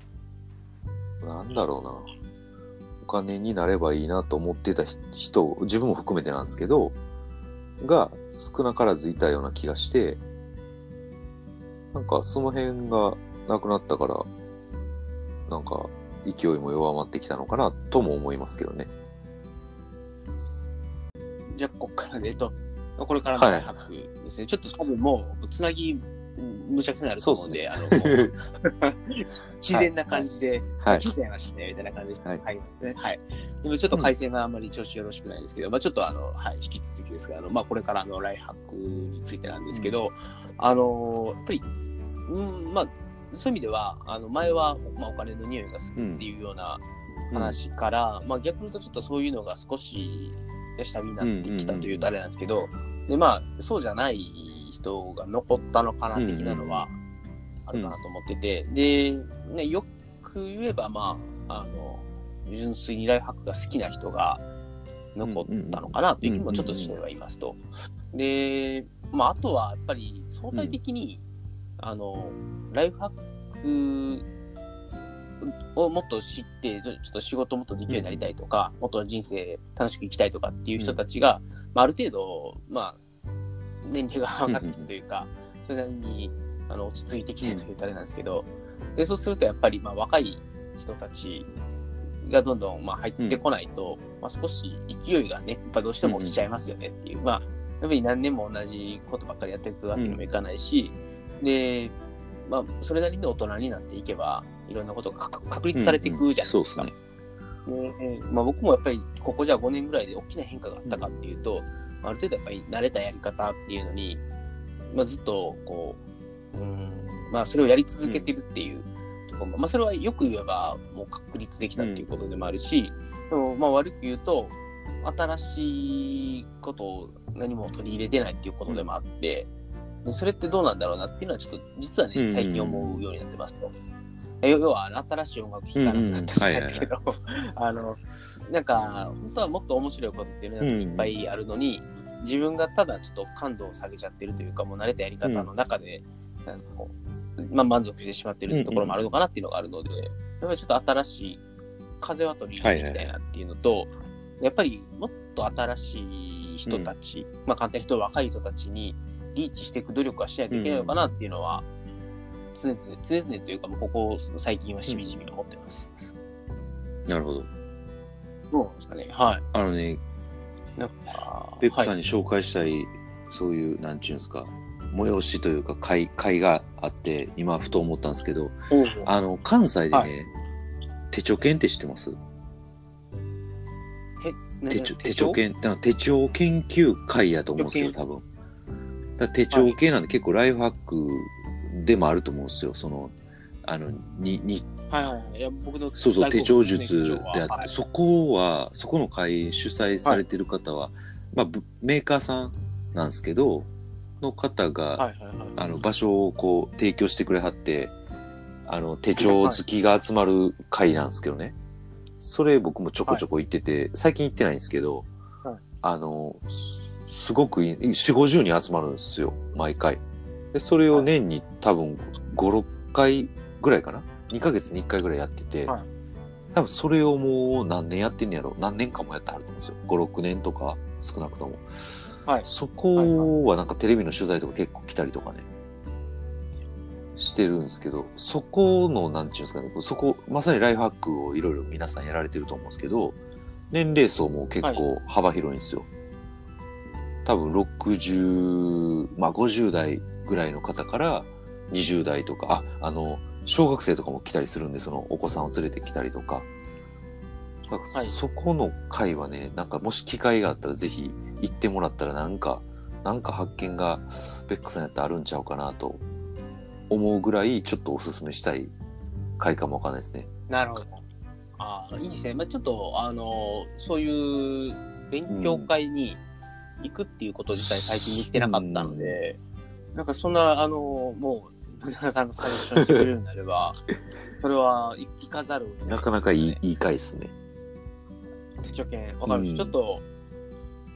なんだろうな。お金になればいいなと思ってた人、自分も含めてなんですけど、が少なからずいたような気がして、なんかその辺がなくなったから、なんか勢いも弱まってきたのかなとも思いますけどね。じゃあ、ここからね、えっと、これからのライフハックですね。ちょっと多分もう、つなぎ、むちゃくちゃになると思うんで、あの、自然な感じで、はい聞いちゃいましたね、みたいな感じで、はいはい。はい。でもちょっと回線があんまり調子よろしくないですけど、まあちょっとあの、はい、引き続きですが、あの、まあこれからのライフハックについてなんですけど、あの、やっぱり、うん、まあ、そういう意味では、あの、前は、まあお金の匂いがするっていうような話から、まあ逆に言うとちょっとそういうのが少し下火になってきたというとあれなんですけど、で、まあ、そうじゃない人が残ったのかな的なのはあるかなと思ってて、で、ね、よく言えば、まあ、あの、純粋にライフハックが好きな人が残ったのかなという気もちょっとしてはいますと。で、まあ、あとはやっぱり相対的に、あの、ライフハックをもっと知って、ちょっと仕事もっとできるようになりたいとか、もっと人生楽しく生きたいとかっていう人たちが、まあ、ある程度、まあ、年齢が上がってきてというか、それなりにあの落ち着いてきてというとあれなんですけど、でそうするとやっぱりまあ若い人たちがどんどんまあ入ってこないと、まあ、少し勢いがね、やっぱどうしても落ちちゃいますよねっていう、まあ、やっぱり何年も同じことばっかりやっていくわけにもいかないし、で、まあ、それなりに大人になっていけば、いろんなことが確確立されていくじゃないですか。うんうんでまあ、僕もやっぱりここじゃあ5年ぐらいで大きな変化があったかっていうと、ある程度やっぱり慣れたやり方っていうのに、まあ、ずっとこう、うん、まあそれをやり続けてるっていうところも、まあそれはよく言えばもう確立できたっていうことでもあるし、でもまあ悪く言うと、新しいことを何も取り入れてないっていうことでもあって、でそれってどうなんだろうなっていうのはちょっと実はね、うん。最近思うようになってますと。要要は新しい音楽聴かなくなったじゃないですけど、あの、なんか、本当はもっと面白いことっていうのがいっぱいあるのに、自分がただちょっと感度を下げちゃってるというか、もう慣れたやり方の中で、あのまあ、満足してしまってるところもあるのかなっていうのがあるので、やっぱりちょっと新しい風は取り入れていきたいなっていうのと、やっぱりもっと新しい人たち、まあ簡単に言うと若い人たちにリーチしていく努力はしないといけないのかなっていうのは、常々、常々というか、もうここ最近はしみじみ思ってます。なるほど。どうなんですかね？はい。あのね、なんか、ベックさんはいに紹介したい、そういう、なんちゅうんですか、催しというか会、会があって、今ふと思ったんですけど、あの、関西でね、は手帳研って知ってます？ね手帳、手帳？研、手帳研究会やと思うんですけど、多分。だ手帳系なんで結構ライフハックでもあると思うんですよ。その、あの、に、に、はいはいはい。いや、僕のそうそう、手帳術であって、はいそこは、そこの会主催されてる方は、まあ、ぶメーカーさんなんですけど、の方が。あの、場所をこう、提供してくれはって、あの、手帳好きが集まる会なんですけどね。それ僕もちょこちょこ行ってて、最近行ってないんですけど、はいあの、すすごくいい、4、50人集まるんですよ、毎回。で、それを年に多分5、6回ぐらいかな ?2 ヶ月に1回ぐらいやってて、はい多分それをもう何年やってんねやろ何年間もやってはると思うんですよ。5、6年とか、少なくとも。はいそこはなんかテレビの取材とか結構来たりとかね、してるんですけど、そこの、なんちゅうんですかね、そこ、まさにライフハックをいろいろ皆さんやられてると思うんですけど、年齢層も結構幅広いんですよ。多分60、まあ50代ぐらいの方から20代とか、あ、あの、小学生とかも来たりするんで、そのお子さんを連れてきたりとか。かはいそこの会はね、なんかもし機会があったらぜひ行ってもらったらなんか、なんか発見がベックさんやったらあるんちゃうかなと思うぐらいちょっとおすすめしたい会かもわかんないですね。なるほど。ああ、いいですね。まあ、ちょっと、あの、そういう勉強会に行くっていうこと自体最近できてなかったので、なんかそんな、あの、もう、皆さんがサジェッションしてくれるようになれば、それは行かざるを得なかなかいいね、いい会ですね。手帳券、わかる、うん。ちょっと、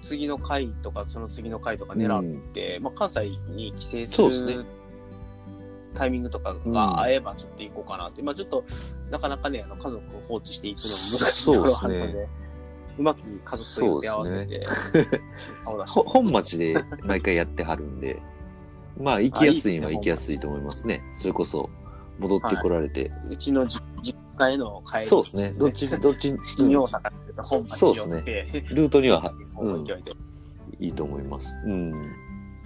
次の回とか、その次の回とか狙って、まあ、関西に帰省そうですね。するタイミングとかが合えばちょっと行こうかなって、まあちょっとなかなかね、あの家族を放置していくのも難しいところがあるので、うまく家族と予定合わせて、顔出して。ほ本町で毎回やってはるんで、まあ行きやすいには行きやすいと思いますね。それこそ戻ってこられて。うちの実実家への帰りそうですね。どっち、どっち、新大阪って本町寄そうって、ルートには はうん、勢いでいいと思います。うん。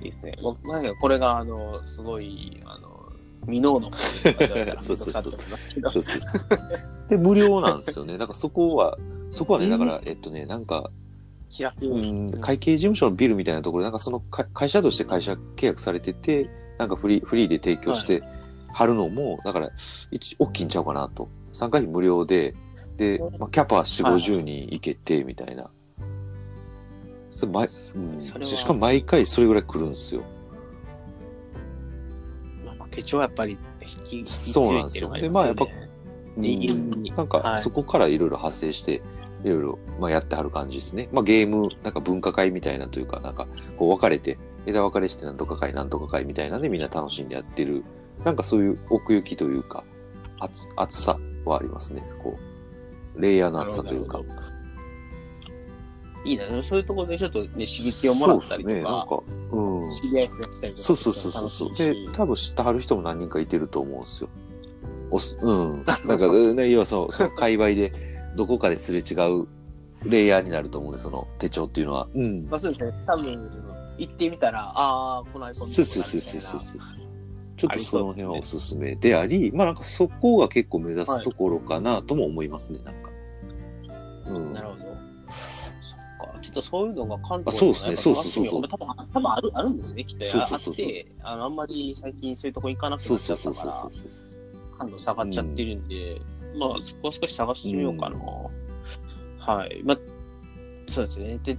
いいですね。僕なんかこれが、あの、すごい、あの、未納の方で そうそうそう。そうそうそう。で、無料なんですよね。だからそこは、そこはね、だから、えっとね、なんか、気楽。うん、会計事務所のビルみたいなところで、なんかそのか会社として会社契約されてて、なんかフリー、フリーで提供してはるのも、だから、一、大きいんちゃうかなと。参加費無料で、で、まあ、キャパ4、はい50人行けて、みたいな。それ毎うん、それは。しかも毎回それぐらい来るんですよ。まあまあ手帳はやっぱり引き、そうなんですよ。強いっていうのがありますよね。うん。いいなんか、はい。そこからいろいろ発生して、いろいろ、まあ、やってはる感じですね。まあ、ゲーム、なんか文化会みたいなというか、なんか、こう分かれて、枝分かれしてなんとか会、なんとか会みたいなんでみんな楽しんでやってる、なんかそういう奥行きというか、熱、熱さはありますね。こう、レイヤーの厚さというかいいな。そういうところでちょっとね、刺激をもらったりとそうですね、なんか、か、うん。知り合い増やしたりとか。そうそうそうそう。で多分知ってはる人も何人かいてると思うんですよ。おすうん。なんか、ね、要はそう、その界隈で、どこかですれ違うレイヤーになると思うんで、その手帳っていうのは。うん。まあそうですね。多分、行ってみたら、ああ、このアイコン見そうそうそうそそうそう。ちょっとその辺はおすすめであり、まあなんかそこが結構目指すところかなとも思いますね、なんか。うん。なるほど。そっか。ちょっとそういうのが関東あそうですねのそうそうそう多分、多分あるあるんですね、きっと。そうそうそうそうあって、あの、あんまり最近そういうとこ行かなくそうなっちゃそうそうそうそう。感度下がっちゃってるんで、まあそこは少し探してみようかな。はい。まあ、そうですね。で、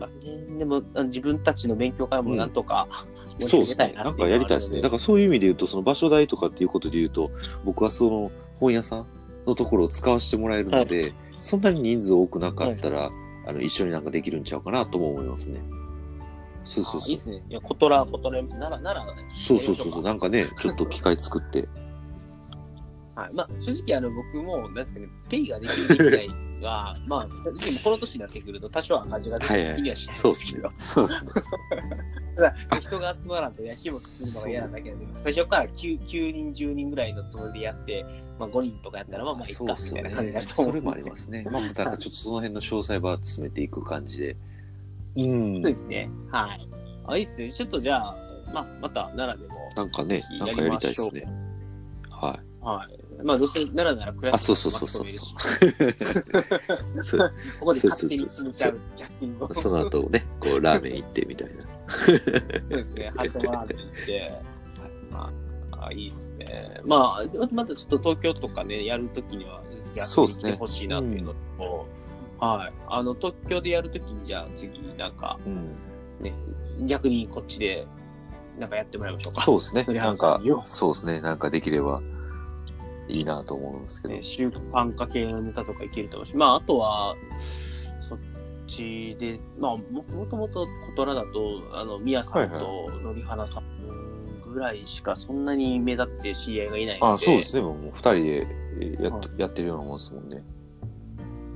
まあね、でもあ自分たちの勉強会もなんとか、盛り上げそうですね。なんかやりたいですね。だからそういう意味で言うと、その場所代とかっていうことで言うと、僕はその本屋さんのところを使わせてもらえるので、そんなに人数多くなかったら、あの、一緒になんかできるんちゃうかなとも思いますね。そうそうそうあいいっ。すね。いや、コトラ、コトラ、なら、なら、そうそうそうそう。なんかね、ちょっと機械作って。はい、まあ、正直、あの、僕も、なんですかね、ペイができる、できないは、まあ、でもこの年になってくると、多少赤字が出て気にはしないんそうですけど、。そうですね。ただ、人が集まらんと野球もするのが嫌なだけなんで、最初から 9, 9人、10人ぐらいのつもりでやって、まあ、5人とかやったら、まあ、まあ、いっか、そうっすよみたいな感じになね。ると思う。それもありますね。まあ、だからちょっとその辺の詳細は詰めていく感じで。うんそうですね。はい。あ、いいっすね。ちょっとじゃあ、まあ、また奈良でも、なんかね、なんかやりたいですね。はい。はい。まあ、どうせ奈良なら暮らあ、そうそうそうそう。しそう ここで勝手に進めちゃう逆にも。その後ね、こう、ラーメン行ってみたいな。そうですね、ハートマーク行って、まあ、あいいっすね。まあ、またちょっと東京とかね、やるときには、そうっすね来てほしいなっていうのと、はい。あの、東京でやるときに、じゃあ次、なんか、うん。ね、逆にこっちで、なんかやってもらいましょうか。そうですね。鳥なんかそうですね。なんかできればいいなと思うんですけどね、。習慣化系のネタとかいけると思うし、まあ、あとは、そっちで、まあ、ももともとコトラだと、あの、ミヤさんとのりはなさんぐらいしかそんなに目立って知り合いがいないので、あ、そうですね。もう二人でやっ,、はいやってるようなもんですもんね。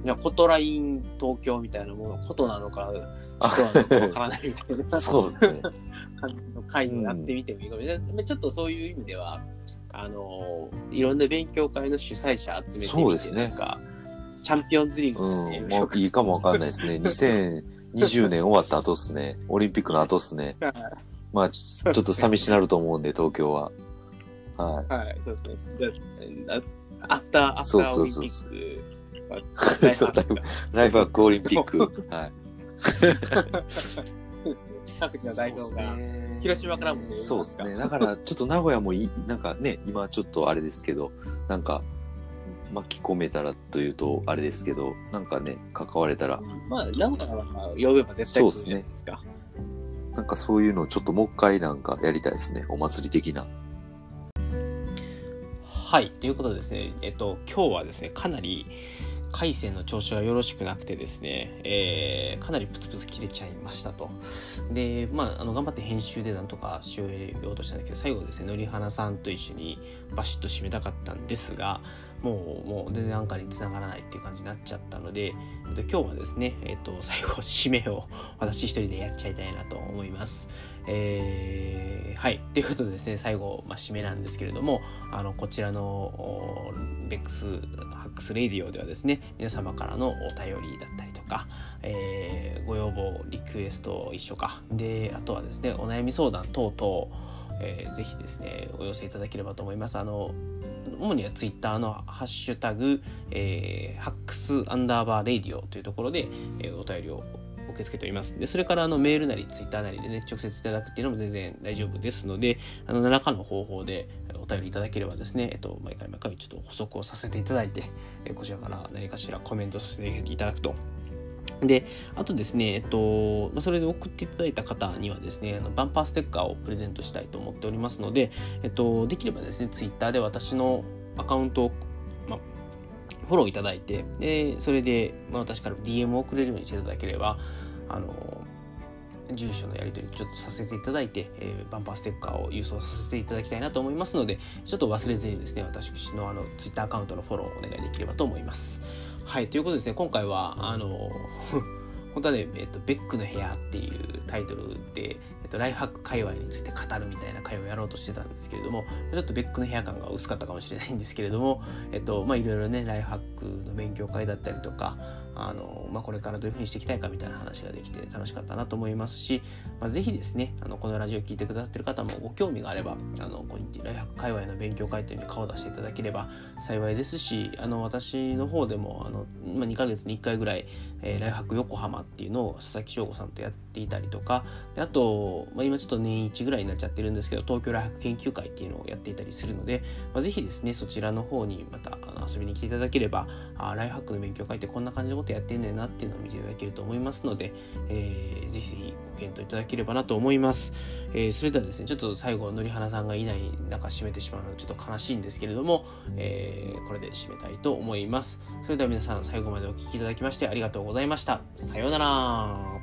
いや、コトライン東京みたいなもの、コトなのか、あ人なのかわからないみたいな そうですね。感じの会になってみてもいいかもしれない。ちょっとそういう意味では、あの、いろんな勉強会の主催者集めてそうですねなんか、チャンピオンズリーグうん。もういいかもわかんないですね。2020年終わった後っすね。オリンピックの後っすね。まあ、ちょっと寂しなると思うんで、東京は。ははい、そうですね。アフター、アフターオリンピそうそうックは。そうライブい。ライブバックオリンピック。はい。各地の代表が、ね広島からもねそうですね。だから、ちょっと名古屋もいい、なんかね、今ちょっとあれですけど、なんか、巻き込めたらというと、あれですけど、なんかね、関われたら、まあ、名古屋は呼べば絶対来るじゃないですか。なんかそういうのをちょっともう一回なんかやりたいですね。お祭り的な。はい、ということでですね、えっと、今日はですね、かなり回線の調子がよろしくなくてですね、えーかなりプツプツ切れちゃいましたと。で、まあ、あの頑張って編集でなんとかしようとしたんだけど、最後ですね、のりはなさんと一緒にバシッと締めたかったんですが、もう、もう全然アンカーに繋がらないっていう感じになっちゃったので、で今日はですね、えっと、最後、締めを私一人でやっちゃいたいなと思います。えーはい。ということでですね、最後、まあ、締めなんですけれども、あの、こちらの、おベックスハックスレディオではですね、皆様からのお便りだったりとか、えーご要望、リクエスト一緒か。で、あとはですね、お悩み相談等々、えーぜひですね、お寄せいただければと思います。あの、主にはツイッターのハッシュタグ、えー hacks アンダーバーレディオというところで、えーお便りを受け付けております。で、それからあのメールなりツイッターなりでね、直接いただくっていうのも全然大丈夫ですので、あの、何らかの方法でお便りいただければですね、えっと、毎回毎回ちょっと補足をさせていただいて、えこちらから何かしらコメントさせていただくと。で、あとですね、えっと、それで送っていただいた方にはですね、あのバンパーステッカーをプレゼントしたいと思っておりますので、えっと、できればですね、ツイッターで私のアカウントを、ま、フォローいただいて、で、それで、まあ、私から DM を送れるようにしていただければ、あの、住所のやり取りちょっとさせていただいて、えーバンパーステッカーを郵送させていただきたいなと思いますので、ちょっと忘れずにですね、私のあの、ツイッターアカウントのフォローをお願いできればと思います。はい、ということですね、今回は、あの、本当はね、えっと、ベックの部屋っていうタイトルで、えっと、ライフハック界隈について語るみたいな会をやろうとしてたんですけれども、ちょっとベックの部屋感が薄かったかもしれないんですけれども、えっと、まあ、いろいろね、ライフハックの勉強会だったりとか、あの、まあ、これからどういうふうにしていきたいかみたいな話ができて楽しかったなと思いますし、まあ、ぜひですね、あの、このラジオ聴いてくださってる方もご興味があれば、あの、こうライフハック界隈の勉強会というのに顔を出していただければ幸いですし、あの、私の方でも、あの、まあ、2ヶ月に1回ぐらい、えー、ライフハック横浜っていうのを佐々木翔吾さんとやっていたりとか、であと、まあ、今ちょっと年一ぐらいになっちゃってるんですけど、東京ライフハック研究会っていうのをやっていたりするので、まあ、ぜひですね、そちらの方にまたあの遊びに来ていただければ、あライフハックの勉強会ってこんな感じのことやってんねんなっていうのを見ていただけると思いますので、えー、ぜひぜひご検討いただければなと思います。えー、それではですね、ちょっと最後、のりはなさんがいない中締めてしまうのはちょっと悲しいんですけれども、えー、これで締めたいと思います。それでは皆さん最後までお聴きいただきましてありがとうございました。さようなら。